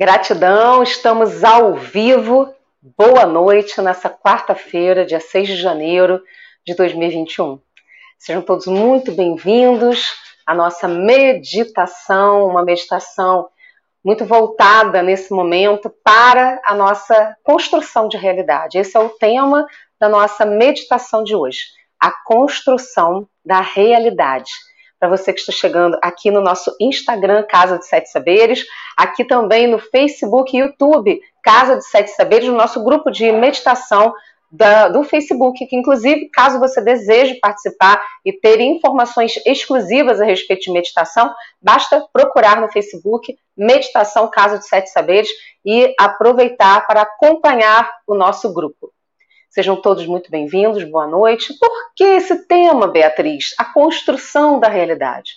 Gratidão, estamos ao vivo. Boa noite nessa quarta-feira, dia 6 de janeiro de 2021. Sejam todos muito bem-vindos à nossa meditação, uma meditação muito voltada nesse momento para a nossa construção de realidade. Esse é o tema da nossa meditação de hoje, a construção da realidade para você que está chegando aqui no nosso Instagram, Casa de Sete Saberes, aqui também no Facebook e YouTube, Casa de Sete Saberes, no nosso grupo de meditação da, do Facebook, que inclusive, caso você deseje participar e ter informações exclusivas a respeito de meditação, basta procurar no Facebook Meditação Casa de Sete Saberes e aproveitar para acompanhar o nosso grupo. Sejam todos muito bem-vindos, boa noite. Por que esse tema, Beatriz? A construção da realidade.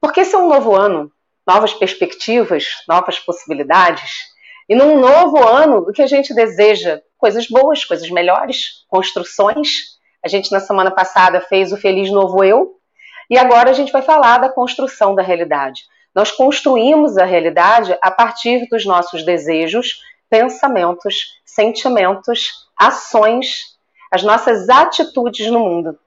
Porque esse é um novo ano, novas perspectivas, novas possibilidades. E num novo ano, o que a gente deseja? Coisas boas, coisas melhores, construções. A gente, na semana passada, fez o Feliz Novo Eu. E agora a gente vai falar da construção da realidade. Nós construímos a realidade a partir dos nossos desejos, pensamentos, sentimentos, ações, as nossas atitudes no mundo.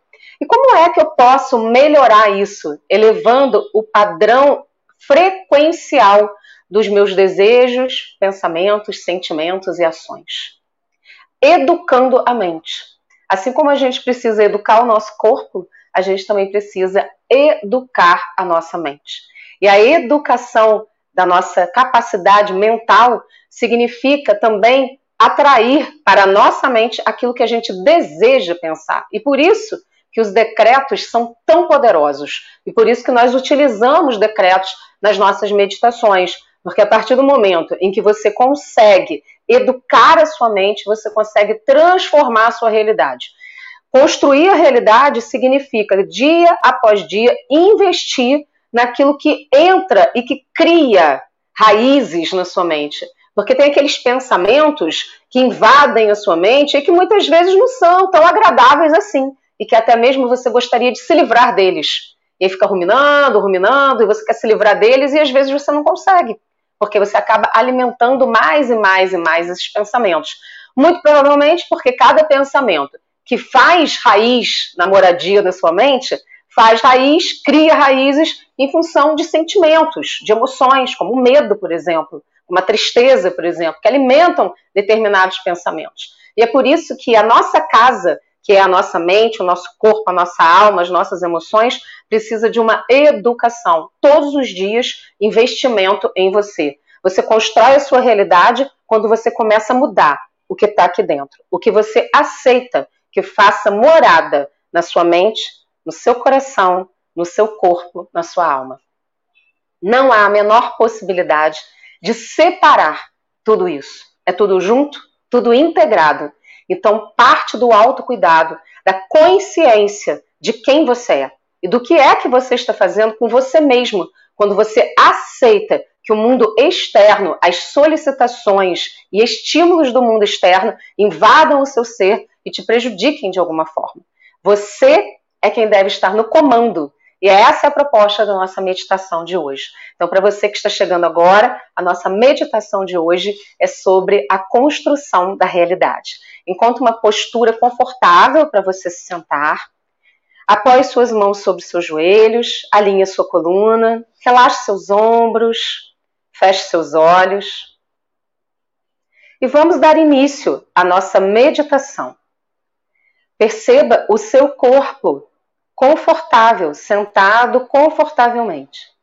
E como é que eu posso melhorar isso? Elevando o padrão frequencial dos meus desejos, pensamentos, sentimentos e ações. Educando a mente. Assim como a gente precisa educar o nosso corpo, a gente também precisa educar a nossa mente. E a educação da nossa capacidade mental significa também atrair para a nossa mente aquilo que a gente deseja pensar. E por isso que os decretos são tão poderosos. E por isso que nós utilizamos decretos nas nossas meditações. Porque a partir do momento em que você consegue educar a sua mente, você consegue transformar a sua realidade. Construir a realidade significa, dia após dia, investir naquilo que entra e que cria raízes na sua mente. Porque tem aqueles pensamentos que invadem a sua mente e que muitas vezes não são tão agradáveis assim. E que até mesmo você gostaria de se livrar deles. E aí fica ruminando, ruminando, e você quer se livrar deles e às vezes você não consegue. Porque você acaba alimentando mais e mais e mais esses pensamentos. Muito provavelmente porque cada pensamento que faz raiz na moradia da sua mente faz raiz, cria raízes em função de sentimentos, de emoções, como o medo, por exemplo, uma tristeza, por exemplo, que alimentam determinados pensamentos. E é por isso que a nossa casa, que é a nossa mente, o nosso corpo, a nossa alma, as nossas emoções, precisa de uma educação. Todos os dias, investimento em você. Você constrói a sua realidade quando você começa a mudar o que está aqui dentro. O que você aceita que faça morada na sua mente, no seu coração, no seu corpo, na sua alma. Não há a menor possibilidade de separar tudo isso. É tudo junto, tudo integrado. Então, parte do autocuidado, da consciência de quem você é e do que é que você está fazendo com você mesmo quando você aceita que o mundo externo, as solicitações e estímulos do mundo externo invadam o seu ser e te prejudiquem de alguma forma. Você é quem deve estar no comando. E essa é a proposta da nossa meditação de hoje. Então, para você que está chegando agora, a nossa meditação de hoje é sobre a construção da realidade. Encontre uma postura confortável para você se sentar. Apoie suas mãos sobre seus joelhos, alinhe sua coluna, relaxe seus ombros, feche seus olhos. E vamos dar início à nossa meditação. Perceba o seu corpo confortável, sentado confortavelmente.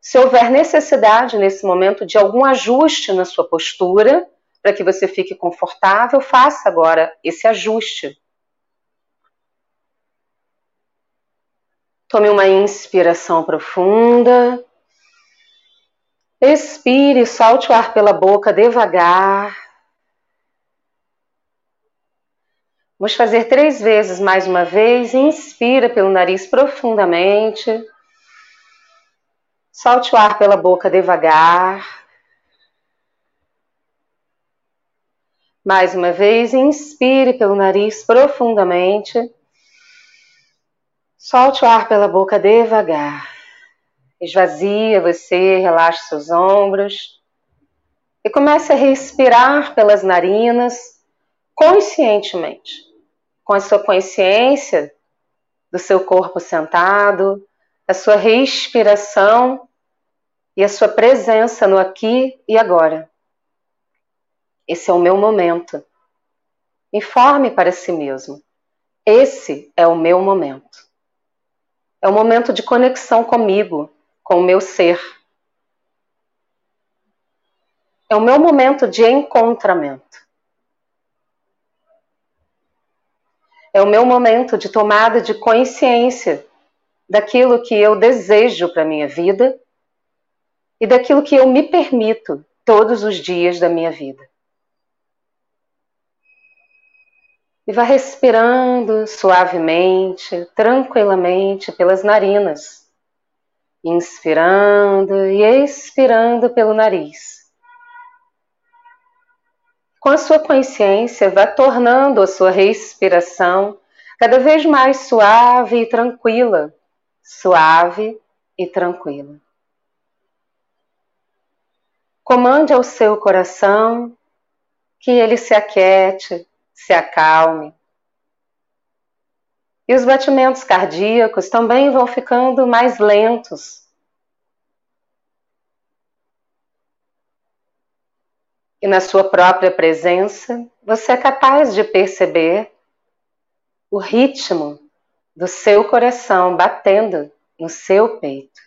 Se houver necessidade nesse momento de algum ajuste na sua postura, para que você fique confortável, faça agora esse ajuste. Tome uma inspiração profunda. Expire, solte o ar pela boca devagar. Vamos fazer três vezes mais uma vez. Inspira pelo nariz profundamente. Solte o ar pela boca devagar. Mais uma vez, inspire pelo nariz profundamente. Solte o ar pela boca devagar. Esvazia você, relaxe seus ombros. E comece a respirar pelas narinas conscientemente, com a sua consciência do seu corpo sentado, a sua respiração e a sua presença no aqui e agora. Esse é o meu momento. Informe para si mesmo. Esse é o meu momento. É o momento de conexão comigo, com o meu ser. É o meu momento de encontramento. É o meu momento de tomada de consciência daquilo que eu desejo para minha vida e daquilo que eu me permito todos os dias da minha vida. E vá respirando suavemente, tranquilamente pelas narinas, inspirando e expirando pelo nariz. Com a sua consciência, vá tornando a sua respiração cada vez mais suave e tranquila, suave e tranquila. Comande ao seu coração que ele se aquiete, se acalme. E os batimentos cardíacos também vão ficando mais lentos. E na sua própria presença, você é capaz de perceber o ritmo do seu coração batendo no seu peito.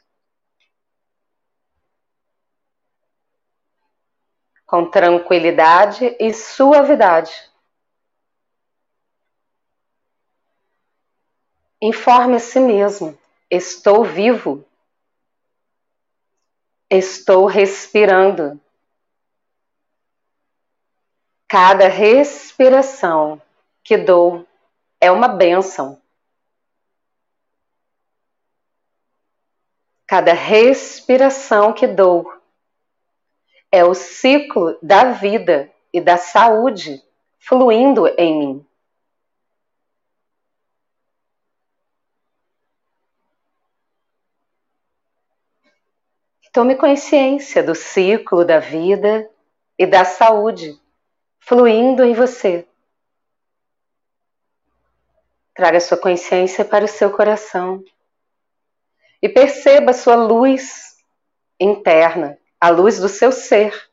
Com tranquilidade e suavidade. Informe a si mesmo: estou vivo. Estou respirando. Cada respiração que dou é uma bênção. Cada respiração que dou é o ciclo da vida e da saúde fluindo em mim. Tome consciência do ciclo da vida e da saúde fluindo em você. Traga sua consciência para o seu coração. E perceba sua luz interna, a luz do seu ser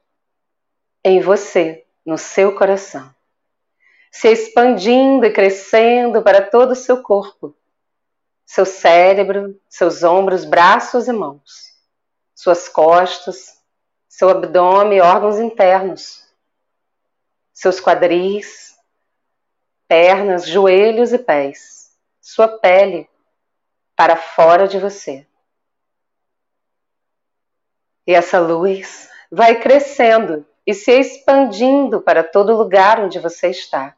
em você, no seu coração, se expandindo e crescendo para todo o seu corpo, seu cérebro, seus ombros, braços e mãos suas costas, seu abdômen, órgãos internos, seus quadris, pernas, joelhos e pés, sua pele para fora de você. E essa luz vai crescendo e se expandindo para todo lugar onde você está.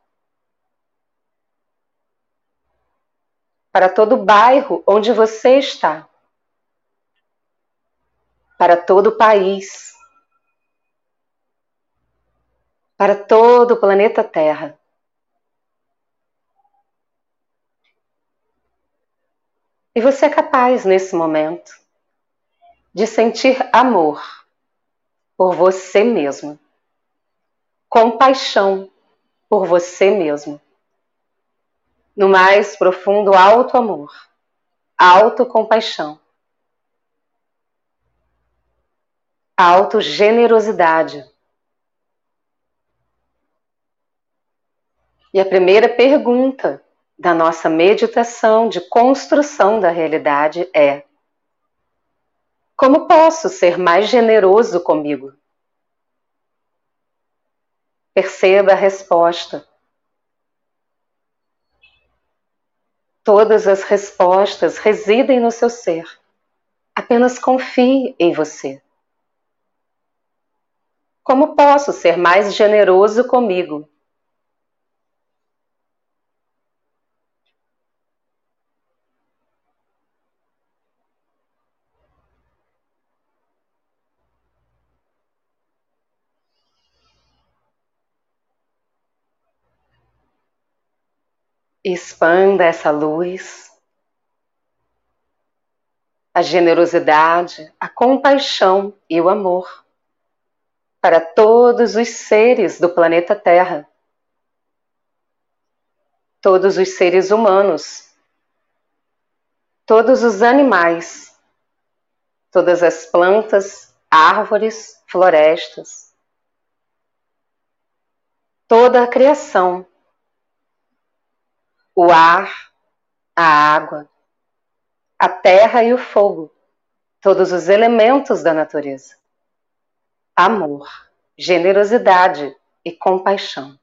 Para todo bairro onde você está para todo o país, para todo o planeta Terra. E você é capaz, nesse momento, de sentir amor por você mesmo, compaixão por você mesmo, no mais profundo alto amor, autocompaixão autogenerosidade. E a primeira pergunta da nossa meditação de construção da realidade é: Como posso ser mais generoso comigo? Perceba a resposta. Todas as respostas residem no seu ser. Apenas confie em você. Como posso ser mais generoso comigo? Expanda essa luz, a generosidade, a compaixão e o amor para todos os seres do planeta Terra, todos os seres humanos, todos os animais, todas as plantas, árvores, florestas, toda a criação, o ar, a água, a terra e o fogo, todos os elementos da natureza. Amor, generosidade e compaixão.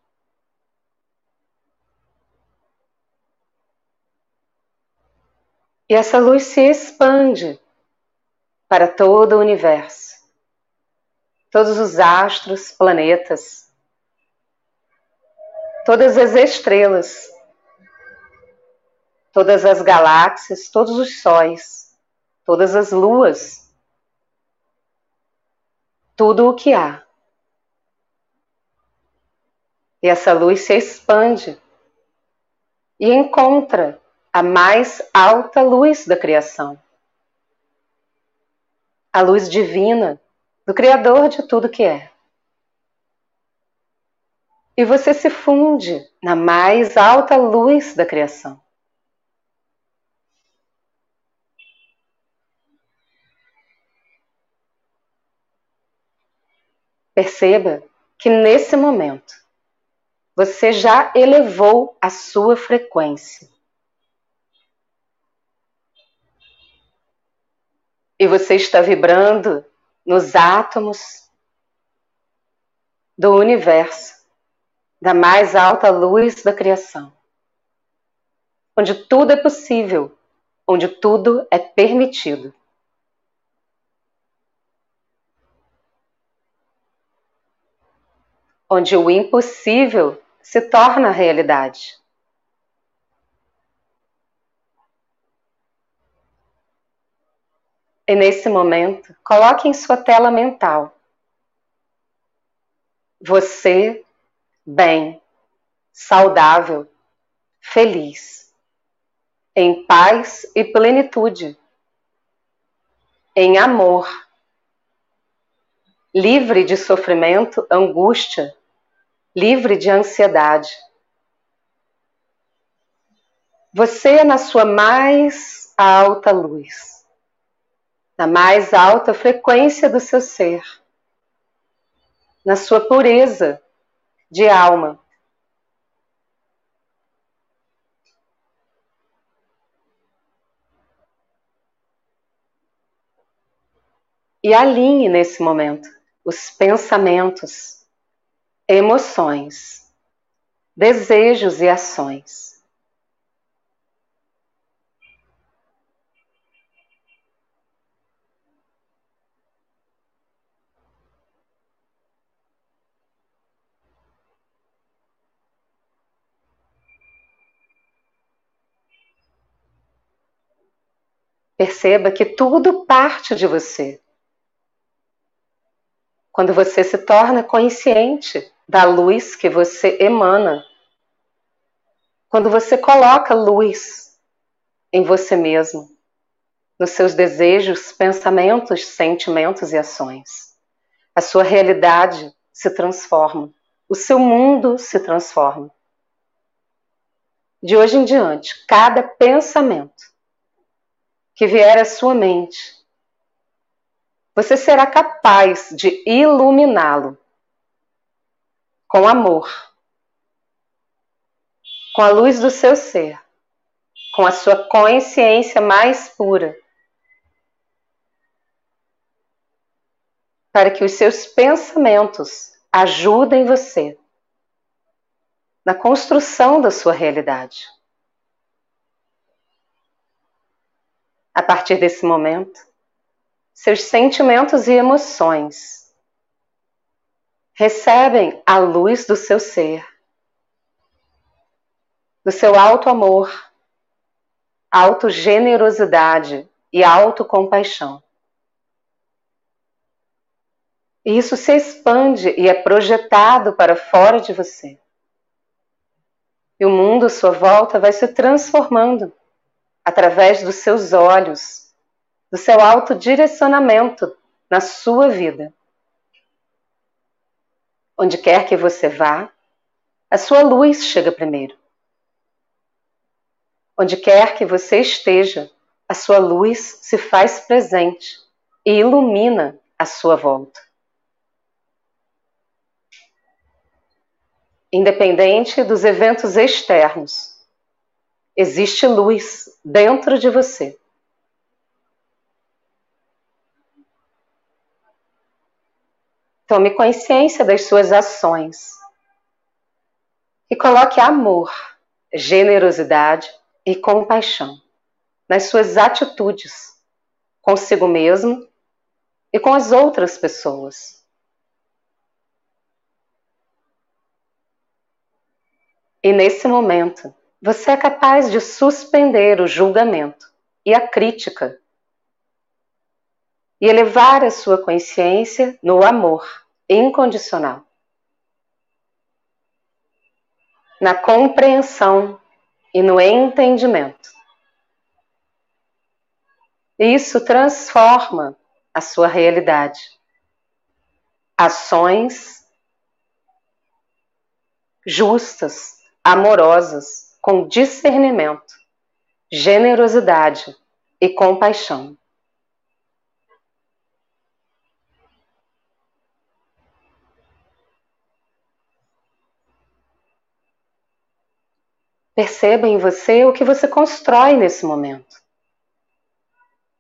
E essa luz se expande para todo o universo, todos os astros, planetas, todas as estrelas, todas as galáxias, todos os sóis, todas as luas, tudo o que há. E essa luz se expande e encontra a mais alta luz da criação. A luz divina do Criador de tudo que é. E você se funde na mais alta luz da criação. Perceba que nesse momento você já elevou a sua frequência. E você está vibrando nos átomos do universo, da mais alta luz da criação, onde tudo é possível, onde tudo é permitido. Onde o impossível se torna realidade. E nesse momento, coloque em sua tela mental você bem, saudável, feliz, em paz e plenitude, em amor, livre de sofrimento, angústia, livre de ansiedade. Você é na sua mais alta luz, na mais alta frequência do seu ser, na sua pureza de alma. E alinhe nesse momento os pensamentos, emoções, desejos e ações. Perceba que tudo parte de você quando você se torna consciente da luz que você emana. Quando você coloca luz em você mesmo, nos seus desejos, pensamentos, sentimentos e ações. A sua realidade se transforma, o seu mundo se transforma. De hoje em diante, cada pensamento que vier à sua mente você será capaz de iluminá-lo com amor, com a luz do seu ser, com a sua consciência mais pura, para que os seus pensamentos ajudem você na construção da sua realidade. A partir desse momento, seus sentimentos e emoções recebem a luz do seu ser, do seu alto amor, auto generosidade e autocompaixão. E isso se expande e é projetado para fora de você. E o mundo à sua volta vai se transformando através dos seus olhos, do seu autodirecionamento na sua vida. Onde quer que você vá, a sua luz chega primeiro. Onde quer que você esteja, a sua luz se faz presente e ilumina a sua volta. Independente dos eventos externos, existe luz dentro de você. Tome consciência das suas ações e coloque amor, generosidade e compaixão nas suas atitudes consigo mesmo e com as outras pessoas. E nesse momento, você é capaz de suspender o julgamento e a crítica e elevar a sua consciência no amor incondicional. Na compreensão e no entendimento. Isso transforma a sua realidade. Ações justas, amorosas, com discernimento, generosidade e compaixão. Perceba em você o que você constrói nesse momento.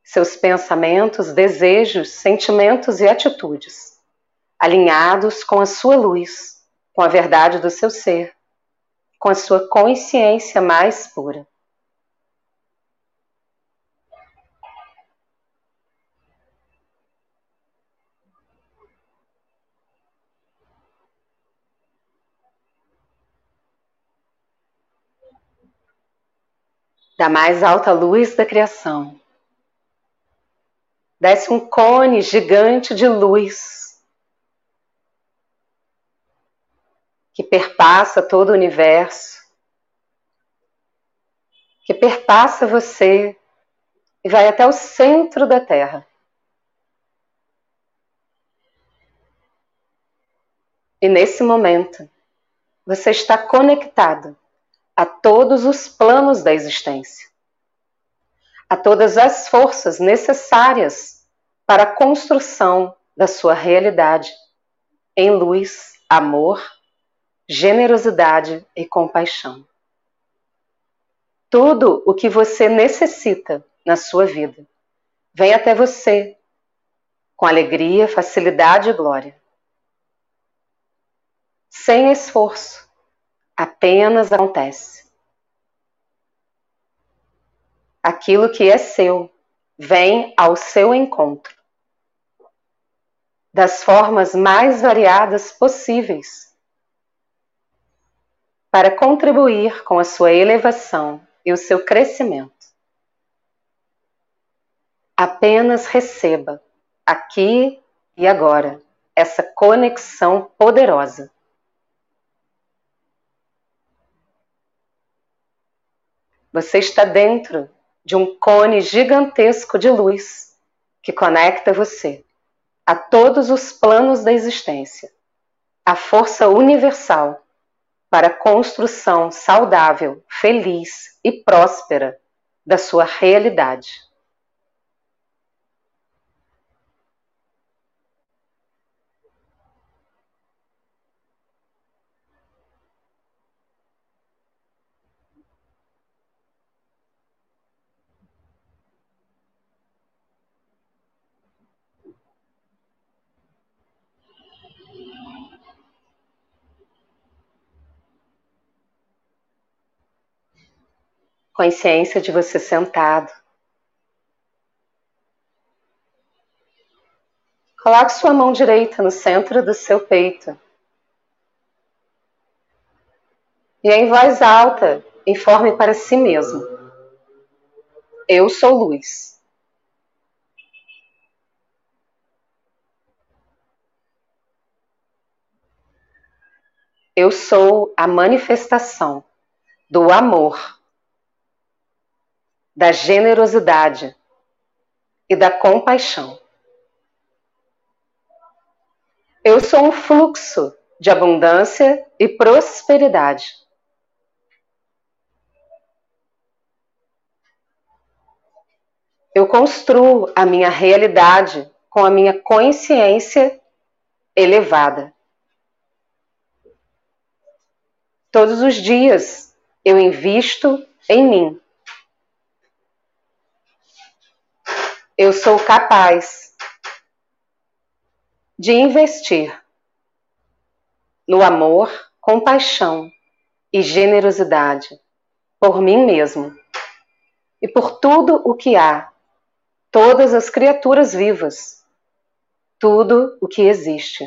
Seus pensamentos, desejos, sentimentos e atitudes, alinhados com a sua luz, com a verdade do seu ser, com a sua consciência mais pura. Da mais alta luz da criação. Desce um cone gigante de luz que perpassa todo o universo, que perpassa você e vai até o centro da Terra. E nesse momento, você está conectado a todos os planos da existência, a todas as forças necessárias para a construção da sua realidade em luz, amor, generosidade e compaixão. Tudo o que você necessita na sua vida vem até você com alegria, facilidade e glória. Sem esforço, apenas acontece. Aquilo que é seu vem ao seu encontro, das formas mais variadas possíveis, para contribuir com a sua elevação e o seu crescimento. Apenas receba, aqui e agora, essa conexão poderosa Você está dentro de um cone gigantesco de luz que conecta você a todos os planos da existência, a força universal para a construção saudável, feliz e próspera da sua realidade. Consciência de você sentado. Coloque sua mão direita no centro do seu peito. E em voz alta, informe para si mesmo: Eu sou luz. Eu sou a manifestação do amor da generosidade e da compaixão. Eu sou um fluxo de abundância e prosperidade. Eu construo a minha realidade com a minha consciência elevada. Todos os dias eu invisto em mim. Eu sou capaz de investir no amor, compaixão e generosidade por mim mesmo e por tudo o que há, todas as criaturas vivas, tudo o que existe.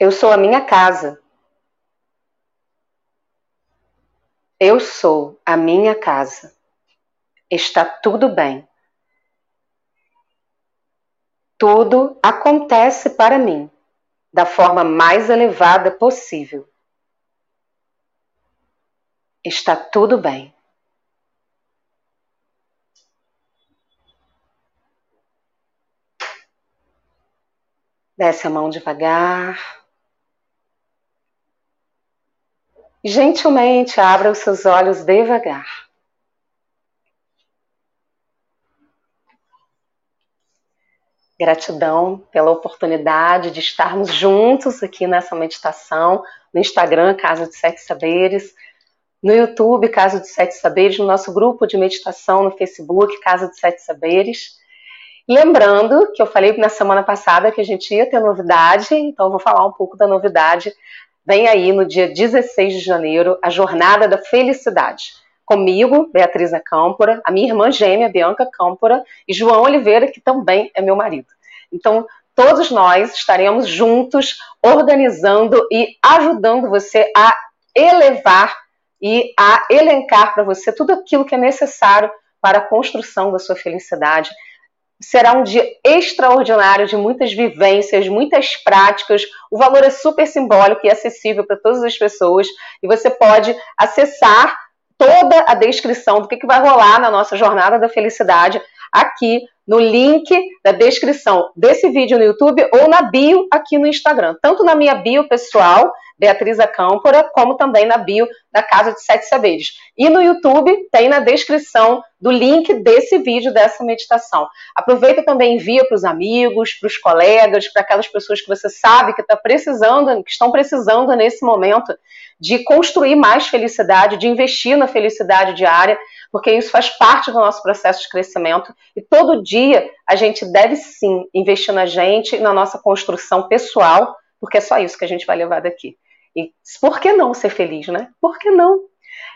Eu sou a minha casa. Eu sou a minha casa. Está tudo bem. Tudo acontece para mim da forma mais elevada possível. Está tudo bem. Desce a mão devagar. Gentilmente abra os seus olhos devagar. Gratidão pela oportunidade de estarmos juntos aqui nessa meditação, no Instagram, Casa de Sete Saberes, no YouTube, Casa de Sete Saberes, no nosso grupo de meditação no Facebook, Casa de Sete Saberes. Lembrando que eu falei na semana passada que a gente ia ter novidade, então eu vou falar um pouco da novidade. Vem aí no dia 16 de janeiro a Jornada da Felicidade comigo, Beatriz Câmpora, a minha irmã gêmea, Bianca Câmpora, e João Oliveira, que também é meu marido. Então, todos nós estaremos juntos organizando e ajudando você a elevar e a elencar para você tudo aquilo que é necessário para a construção da sua felicidade. Será um dia extraordinário de muitas vivências, muitas práticas. O valor é super simbólico e acessível para todas as pessoas. E você pode acessar toda a descrição do que, que vai rolar na nossa jornada da felicidade aqui no link da descrição desse vídeo no YouTube ou na bio aqui no Instagram. Tanto na minha bio pessoal, Beatriz Acâmpora, como também na bio da Casa de Sete Saberes. E no YouTube tem na descrição do link desse vídeo, dessa meditação. Aproveita também envia para os amigos, para os colegas, para aquelas pessoas que você sabe que está precisando, que estão precisando nesse momento de construir mais felicidade, de investir na felicidade diária, porque isso faz parte do nosso processo de crescimento e todo dia a gente deve sim investir na gente na nossa construção pessoal, porque é só isso que a gente vai levar daqui. E por que não ser feliz, né? Por que não?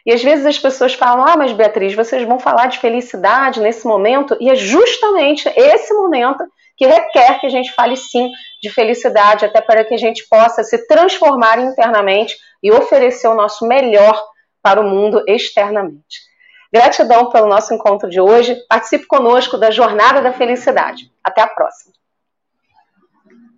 E às vezes as pessoas falam: Ah, mas Beatriz, vocês vão falar de felicidade nesse momento, e é justamente esse momento que requer que a gente fale sim de felicidade, até para que a gente possa se transformar internamente e oferecer o nosso melhor para o mundo externamente. Gratidão pelo nosso encontro de hoje. Participe conosco da Jornada da Felicidade. Até a próxima.